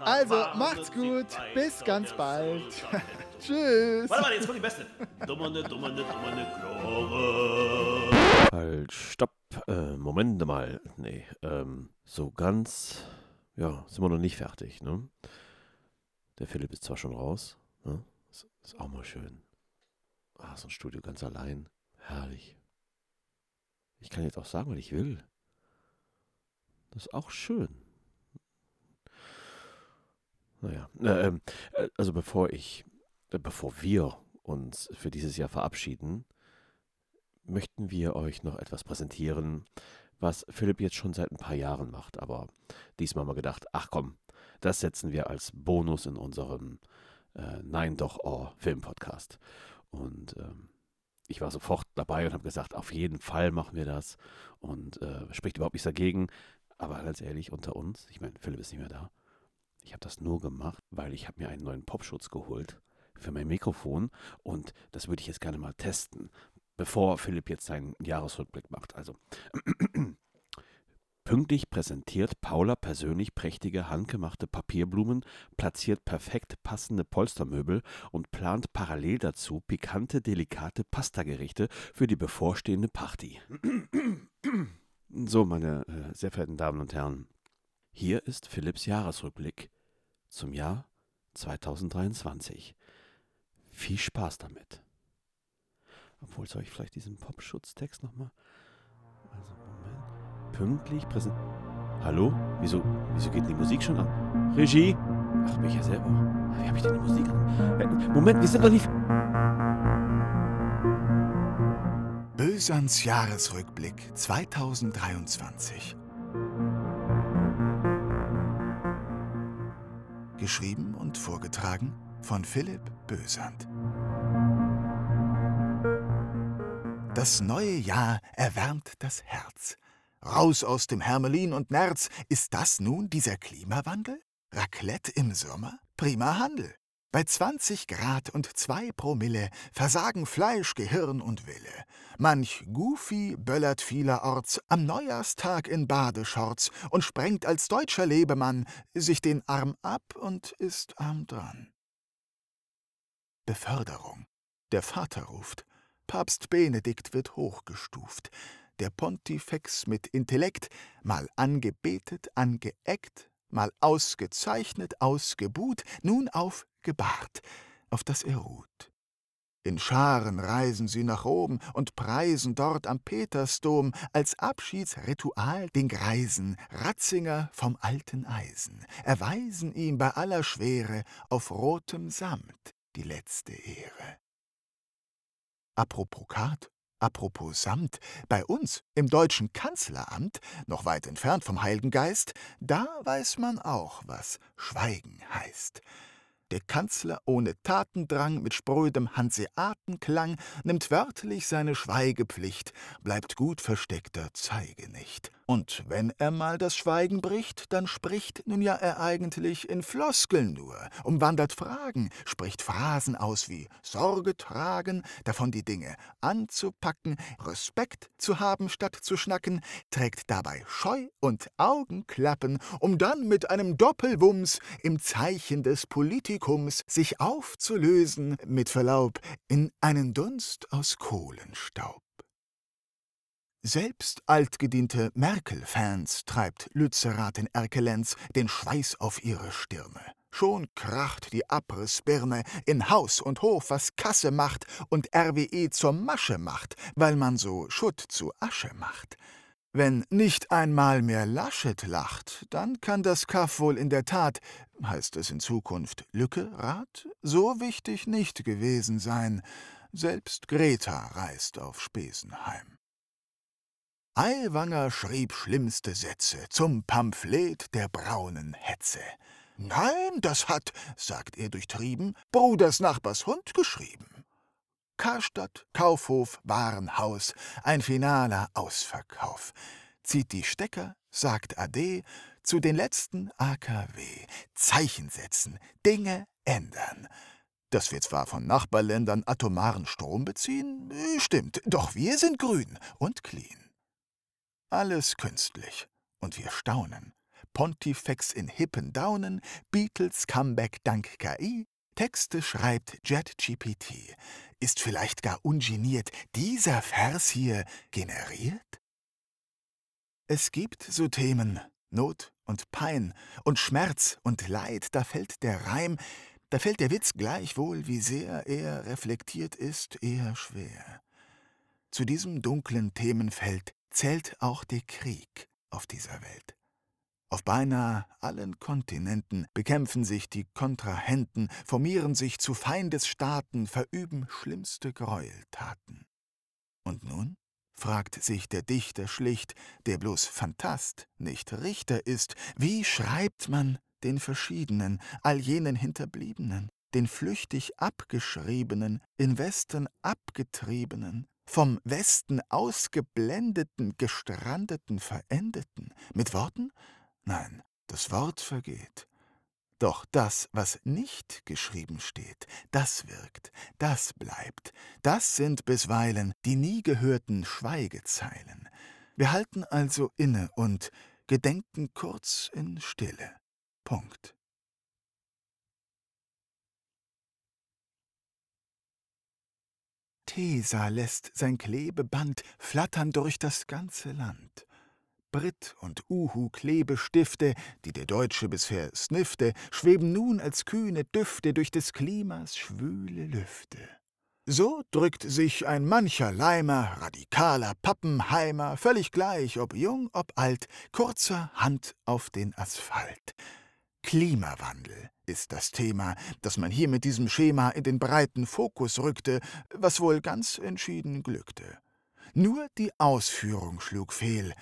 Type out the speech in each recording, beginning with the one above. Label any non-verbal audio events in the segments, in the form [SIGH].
Also, macht's gut. Bis ganz bald. [LAUGHS] Tschüss. Warte mal, jetzt kommt die beste. Dummerne, dummerne, dummerne Klore. Halt, stopp. Äh, Moment mal. Nee, ähm, so ganz, ja, sind wir noch nicht fertig, ne? Der Philipp ist zwar schon raus, ne? Ist, ist auch mal schön. Ah, so ein Studio ganz allein. Herrlich. Ich kann jetzt auch sagen, was ich will. Das ist auch schön. Naja, äh, ähm, äh, also bevor ich, äh, bevor wir uns für dieses Jahr verabschieden, möchten wir euch noch etwas präsentieren, was Philipp jetzt schon seit ein paar Jahren macht. Aber diesmal mal gedacht, ach komm, das setzen wir als Bonus in unserem äh, Nein doch oh Filmpodcast. Und ähm, ich war sofort dabei und habe gesagt, auf jeden Fall machen wir das. Und äh, spricht überhaupt nichts dagegen. Aber ganz ehrlich, unter uns, ich meine, Philipp ist nicht mehr da. Ich habe das nur gemacht, weil ich habe mir einen neuen Popschutz geholt für mein Mikrofon und das würde ich jetzt gerne mal testen, bevor Philipp jetzt seinen Jahresrückblick macht. Also [CLEARS THROAT] Pünktlich präsentiert Paula persönlich prächtige handgemachte Papierblumen, platziert perfekt passende Polstermöbel und plant parallel dazu pikante, delikate Pastagerichte für die bevorstehende Party. [CLEARS THROAT] So, meine äh, sehr verehrten Damen und Herren, hier ist Philipps Jahresrückblick zum Jahr 2023. Viel Spaß damit. Obwohl, soll ich vielleicht diesen Popschutztext nochmal? Also, Moment. Pünktlich präsent. Hallo? Wieso, wieso geht die Musik schon an? Regie? Ach, bin ich ja selber. Wie habe ich denn die Musik an? Äh, Moment, wir sind doch nicht. Bösans Jahresrückblick 2023. Geschrieben und vorgetragen von Philipp Bösand. Das neue Jahr erwärmt das Herz. Raus aus dem Hermelin und Nerz. Ist das nun dieser Klimawandel? Raclette im Sommer? Prima Handel. Bei 20 Grad und 2 Promille versagen Fleisch, Gehirn und Wille. Manch Goofy böllert vielerorts am Neujahrstag in Badeshorts und sprengt als deutscher Lebemann sich den Arm ab und ist arm dran. Beförderung. Der Vater ruft. Papst Benedikt wird hochgestuft. Der Pontifex mit Intellekt, mal angebetet, angeeckt, mal ausgezeichnet, ausgebuht, nun auf gebahrt, auf das er ruht. In Scharen reisen sie nach Rom und preisen dort am Petersdom als Abschiedsritual den Greisen Ratzinger vom alten Eisen, erweisen ihm bei aller Schwere auf rotem Samt die letzte Ehre. Apropos Kat, apropos Samt, bei uns im deutschen Kanzleramt, noch weit entfernt vom Heiligen Geist, da weiß man auch, was Schweigen heißt. Der Kanzler ohne Tatendrang, mit sprödem Hanseatenklang, nimmt wörtlich seine Schweigepflicht, bleibt gut versteckter Zeige nicht. Und wenn er mal das Schweigen bricht, dann spricht nun ja er eigentlich in Floskeln nur, umwandert Fragen, spricht Phrasen aus wie Sorge tragen, davon die Dinge anzupacken, Respekt zu haben statt zu schnacken, trägt dabei Scheu und Augenklappen, um dann mit einem Doppelwumms im Zeichen des Politikums sich aufzulösen, mit Verlaub, in einen Dunst aus Kohlenstaub. Selbst altgediente Merkel-Fans treibt Lützerath in Erkelenz den Schweiß auf ihre Stirne. Schon kracht die Abrissbirne in Haus und Hof, was Kasse macht und RWE zur Masche macht, weil man so Schutt zu Asche macht. Wenn nicht einmal mehr Laschet lacht, dann kann das Kaff wohl in der Tat, heißt es in Zukunft Lücke, Rat, so wichtig nicht gewesen sein. Selbst Greta reist auf Spesenheim. Aiwanger schrieb schlimmste Sätze zum Pamphlet der braunen Hetze. Nein, das hat, sagt er durchtrieben, Bruders Nachbars Hund geschrieben. Karstadt, Kaufhof, Warenhaus, ein finaler Ausverkauf. Zieht die Stecker, sagt Ade, zu den letzten AKW. Zeichen setzen, Dinge ändern. Dass wir zwar von Nachbarländern atomaren Strom beziehen, stimmt, doch wir sind grün und clean. Alles künstlich, und wir staunen. Pontifex in hippen Daunen, Beatles Comeback dank KI, Texte schreibt JetGPT. Ist vielleicht gar ungeniert dieser Vers hier generiert? Es gibt so Themen, Not und Pein und Schmerz und Leid, da fällt der Reim, da fällt der Witz gleichwohl, wie sehr er reflektiert ist, eher schwer. Zu diesem dunklen Themenfeld zählt auch der Krieg auf dieser Welt. Auf beinahe allen Kontinenten bekämpfen sich die Kontrahenten, formieren sich zu Feindesstaaten, verüben schlimmste Gräueltaten. Und nun? fragt sich der Dichter schlicht, der bloß Phantast, nicht Richter ist, wie schreibt man den Verschiedenen, all jenen Hinterbliebenen, den flüchtig Abgeschriebenen, in Westen Abgetriebenen, vom Westen ausgeblendeten, gestrandeten, verendeten, mit Worten? Nein, das Wort vergeht. Doch das, was nicht geschrieben steht, das wirkt, das bleibt, das sind bisweilen die nie gehörten Schweigezeilen. Wir halten also inne und gedenken kurz in Stille. Punkt. Tesa lässt sein Klebeband flattern durch das ganze Land. Brit und Uhu-Klebestifte, die der Deutsche bisher sniffte, schweben nun als kühne Düfte durch des Klimas schwüle Lüfte. So drückt sich ein mancher Leimer, radikaler Pappenheimer, völlig gleich, ob jung, ob alt, kurzer Hand auf den Asphalt. Klimawandel ist das Thema, das man hier mit diesem Schema in den breiten Fokus rückte, was wohl ganz entschieden glückte. Nur die Ausführung schlug fehl,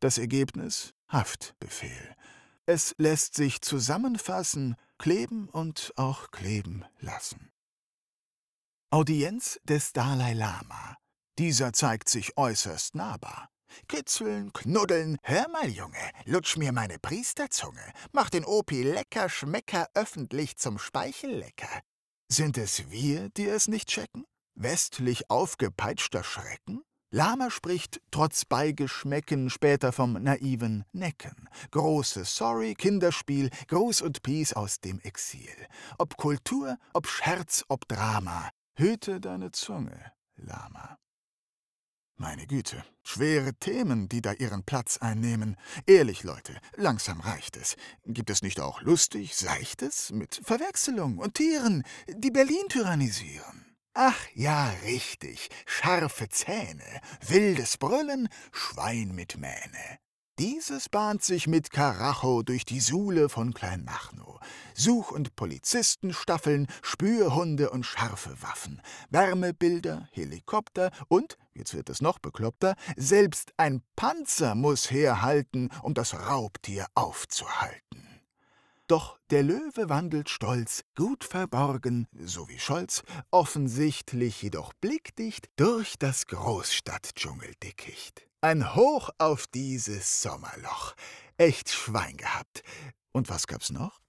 das Ergebnis Haftbefehl. Es lässt sich zusammenfassen, kleben und auch kleben lassen. Audienz des Dalai Lama. Dieser zeigt sich äußerst nahbar. Kitzeln, knuddeln, hör mal, Junge, lutsch mir meine Priesterzunge, mach den Opi lecker, schmecker öffentlich zum Speichellecker. Sind es wir, die es nicht checken? Westlich aufgepeitschter Schrecken? Lama spricht trotz Beigeschmecken später vom naiven Necken. Großes Sorry, Kinderspiel, Gruß und Peace aus dem Exil. Ob Kultur, ob Scherz, ob Drama, hüte deine Zunge, Lama. Meine Güte, schwere Themen, die da ihren Platz einnehmen. Ehrlich, Leute, langsam reicht es. Gibt es nicht auch lustig, seichtes, mit Verwechslung und Tieren, die Berlin tyrannisieren? Ach ja, richtig. Scharfe Zähne, wildes Brüllen, Schwein mit Mähne. Dieses bahnt sich mit Karacho durch die Suhle von Kleinmachnow. Such- und Polizistenstaffeln, Spürhunde und scharfe Waffen, Wärmebilder, Helikopter und, jetzt wird es noch bekloppter, selbst ein Panzer muss herhalten, um das Raubtier aufzuhalten. Doch der Löwe wandelt stolz, gut verborgen, so wie Scholz, offensichtlich jedoch blickdicht durch das Großstadtdschungeldickicht. Ein Hoch auf dieses Sommerloch. Echt Schwein gehabt. Und was gab's noch?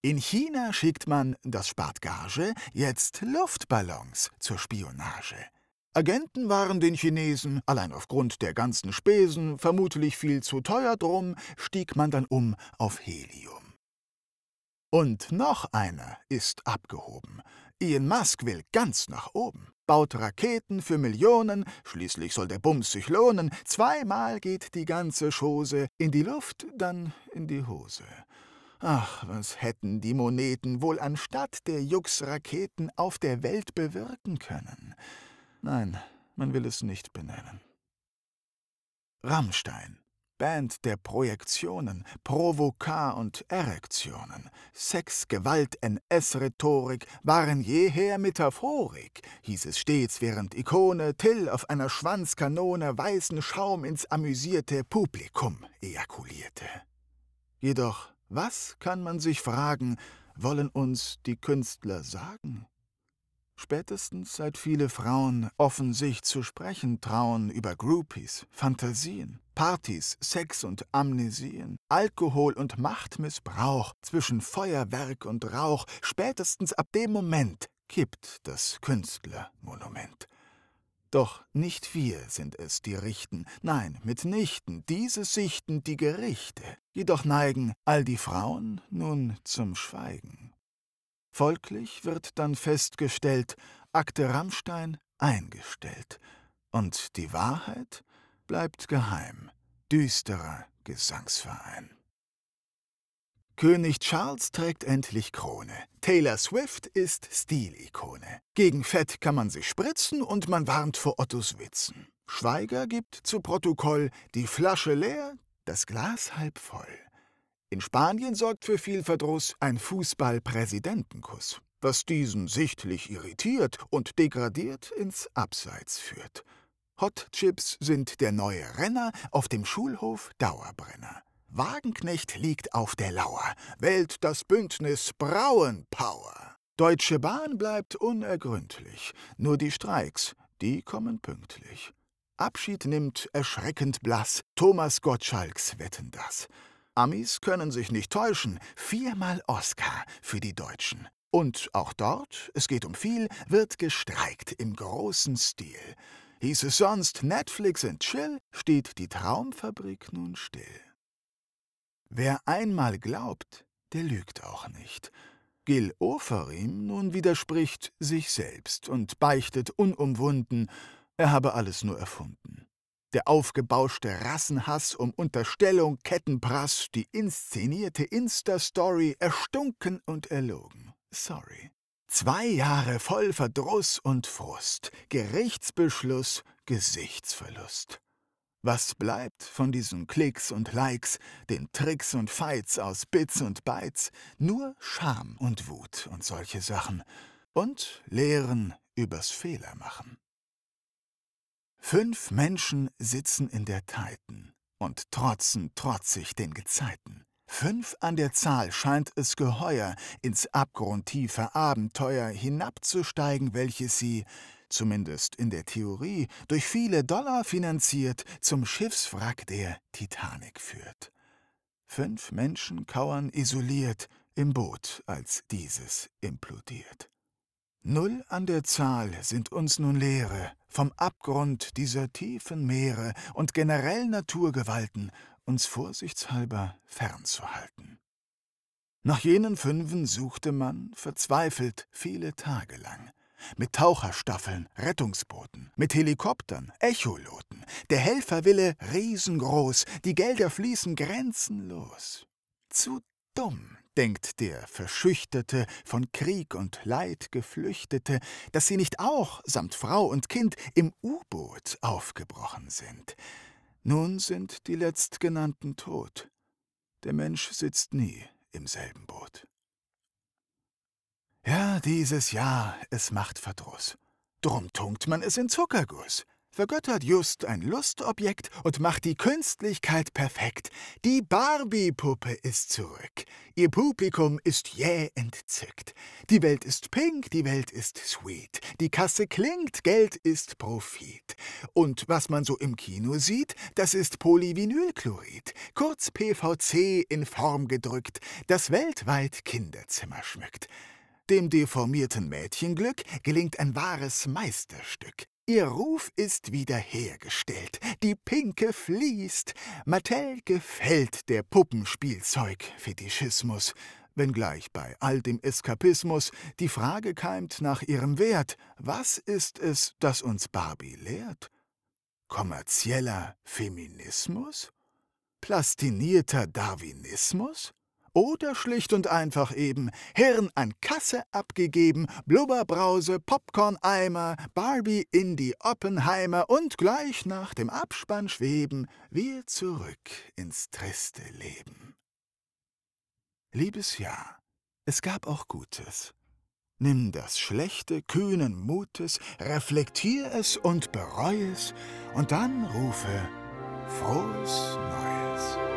In China schickt man, das spart Gage, jetzt Luftballons zur Spionage. Agenten waren den Chinesen, allein aufgrund der ganzen Spesen, vermutlich viel zu teuer drum, stieg man dann um auf Helium. Und noch einer ist abgehoben. Ian Musk will ganz nach oben, baut Raketen für Millionen, schließlich soll der Bums sich lohnen. Zweimal geht die ganze Chose in die Luft, dann in die Hose. Ach, was hätten die Moneten wohl anstatt der Jux-Raketen auf der Welt bewirken können? Nein, man will es nicht benennen. Rammstein Band der Projektionen, Provokar und Erektionen, Sex, Gewalt, NS-Rhetorik waren jeher Metaphorik, hieß es stets, während Ikone Till auf einer Schwanzkanone weißen Schaum ins amüsierte Publikum ejakulierte. Jedoch, was kann man sich fragen, wollen uns die Künstler sagen? Spätestens seit viele Frauen offen sich zu sprechen trauen über Groupies, Fantasien, Partys, Sex und Amnesien, Alkohol und Machtmissbrauch zwischen Feuerwerk und Rauch, spätestens ab dem Moment kippt das Künstlermonument. Doch nicht wir sind es, die richten, nein, mitnichten, diese sichten die Gerichte, jedoch neigen all die Frauen nun zum Schweigen. Folglich wird dann festgestellt, Akte Rammstein eingestellt, und die Wahrheit bleibt geheim, düsterer Gesangsverein. König Charles trägt endlich Krone. Taylor Swift ist Stilikone. Gegen Fett kann man sich spritzen und man warnt vor Ottos Witzen. Schweiger gibt zu Protokoll die Flasche leer, das Glas halb voll. In Spanien sorgt für viel Verdruss ein Fußball-Präsidentenkuss, was diesen sichtlich irritiert und degradiert ins Abseits führt. Hot Chips sind der neue Renner auf dem Schulhof Dauerbrenner. Wagenknecht liegt auf der Lauer, wählt das Bündnis Brauenpower. Deutsche Bahn bleibt unergründlich, nur die Streiks, die kommen pünktlich. Abschied nimmt erschreckend blass Thomas Gottschalks Wetten das. Amis können sich nicht täuschen, viermal Oscar für die Deutschen. Und auch dort, es geht um viel, wird gestreikt im großen Stil. Hieß es sonst Netflix and Chill, steht die Traumfabrik nun still. Wer einmal glaubt, der lügt auch nicht. Gil Oferim nun widerspricht sich selbst und beichtet unumwunden, er habe alles nur erfunden. Der aufgebauschte Rassenhass um Unterstellung, Kettenprass, die inszenierte Insta-Story erstunken und erlogen. Sorry. Zwei Jahre voll Verdruss und Frust, Gerichtsbeschluss, Gesichtsverlust. Was bleibt von diesen Klicks und Likes, den Tricks und Fights aus Bits und Bytes? Nur Scham und Wut und solche Sachen. Und Lehren übers Fehlermachen. Fünf Menschen sitzen in der Titan und trotzen trotzig den Gezeiten. Fünf an der Zahl scheint es geheuer, ins abgrundtiefe Abenteuer hinabzusteigen, welches sie zumindest in der Theorie, durch viele Dollar finanziert, zum Schiffswrack der Titanic führt. Fünf Menschen kauern isoliert im Boot, als dieses implodiert. Null an der Zahl sind uns nun Lehre, vom Abgrund dieser tiefen Meere und generell Naturgewalten uns vorsichtshalber fernzuhalten. Nach jenen Fünfen suchte man, verzweifelt, viele Tage lang mit Taucherstaffeln, Rettungsbooten, mit Helikoptern, Echoloten. Der Helferwille riesengroß, die Gelder fließen grenzenlos. Zu dumm, denkt der Verschüchterte, von Krieg und Leid Geflüchtete, dass sie nicht auch, samt Frau und Kind, im U-Boot aufgebrochen sind. Nun sind die Letztgenannten tot. Der Mensch sitzt nie im selben Boot. Ja, dieses Jahr, es macht Verdruss. Drum tunkt man es in Zuckerguss, vergöttert just ein Lustobjekt und macht die Künstlichkeit perfekt. Die Barbie-Puppe ist zurück. Ihr Publikum ist jäh entzückt. Die Welt ist pink, die Welt ist sweet. Die Kasse klingt, Geld ist Profit. Und was man so im Kino sieht, das ist Polyvinylchlorid, kurz PVC in Form gedrückt, das weltweit Kinderzimmer schmückt. Dem deformierten Mädchenglück gelingt ein wahres Meisterstück. Ihr Ruf ist wiederhergestellt, die Pinke fließt. Mattel gefällt der Puppenspielzeug-Fetischismus, wenngleich bei all dem Eskapismus die Frage keimt nach ihrem Wert. Was ist es, das uns Barbie lehrt? Kommerzieller Feminismus? Plastinierter Darwinismus? Oder schlicht und einfach eben Hirn an Kasse abgegeben, Blubberbrause, Popcorn-Eimer, Barbie in die Oppenheimer und gleich nach dem Abspann schweben wir zurück ins triste Leben. Liebes Jahr, es gab auch Gutes. Nimm das Schlechte kühnen Mutes, reflektier es und bereu es, und dann rufe Frohes Neues.